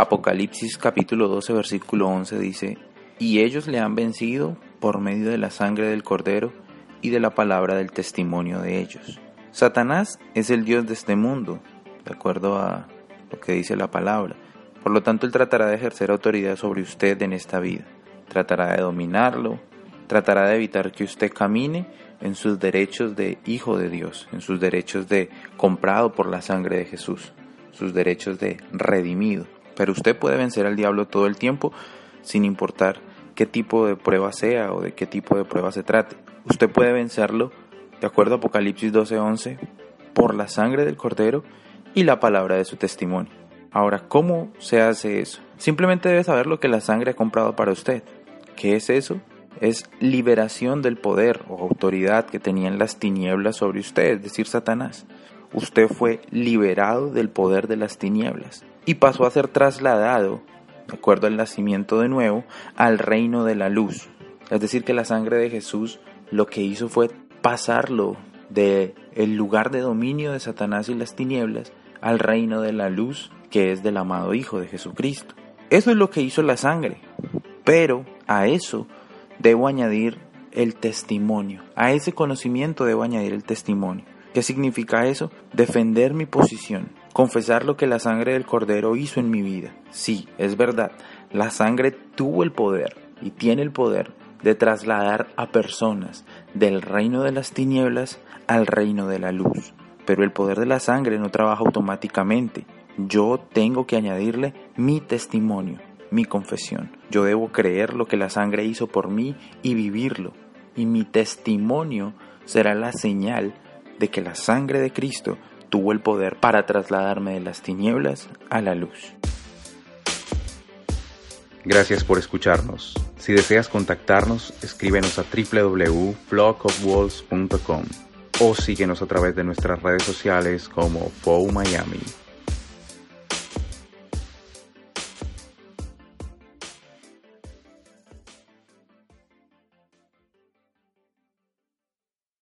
Apocalipsis capítulo 12 versículo 11 dice, y ellos le han vencido por medio de la sangre del cordero y de la palabra del testimonio de ellos. Satanás es el Dios de este mundo, de acuerdo a lo que dice la palabra. Por lo tanto, él tratará de ejercer autoridad sobre usted en esta vida. Tratará de dominarlo, tratará de evitar que usted camine en sus derechos de hijo de Dios, en sus derechos de comprado por la sangre de Jesús, sus derechos de redimido. Pero usted puede vencer al diablo todo el tiempo sin importar qué tipo de prueba sea o de qué tipo de prueba se trate. Usted puede vencerlo, de acuerdo a Apocalipsis 12:11, por la sangre del cordero y la palabra de su testimonio. Ahora, ¿cómo se hace eso? Simplemente debe saber lo que la sangre ha comprado para usted. ¿Qué es eso? Es liberación del poder o autoridad que tenían las tinieblas sobre usted, es decir, Satanás. Usted fue liberado del poder de las tinieblas y pasó a ser trasladado, de acuerdo al nacimiento de nuevo, al reino de la luz. Es decir, que la sangre de Jesús lo que hizo fue pasarlo de el lugar de dominio de Satanás y las tinieblas al reino de la luz que es del amado Hijo de Jesucristo. Eso es lo que hizo la sangre, pero a eso debo añadir el testimonio, a ese conocimiento debo añadir el testimonio. ¿Qué significa eso? Defender mi posición, confesar lo que la sangre del Cordero hizo en mi vida. Sí, es verdad, la sangre tuvo el poder y tiene el poder de trasladar a personas del reino de las tinieblas al reino de la luz. Pero el poder de la sangre no trabaja automáticamente. Yo tengo que añadirle mi testimonio, mi confesión. Yo debo creer lo que la sangre hizo por mí y vivirlo. Y mi testimonio será la señal de que la sangre de Cristo tuvo el poder para trasladarme de las tinieblas a la luz. Gracias por escucharnos. Si deseas contactarnos, escríbenos a www.flockofwalls.com o síguenos a través de nuestras redes sociales como FOU Miami.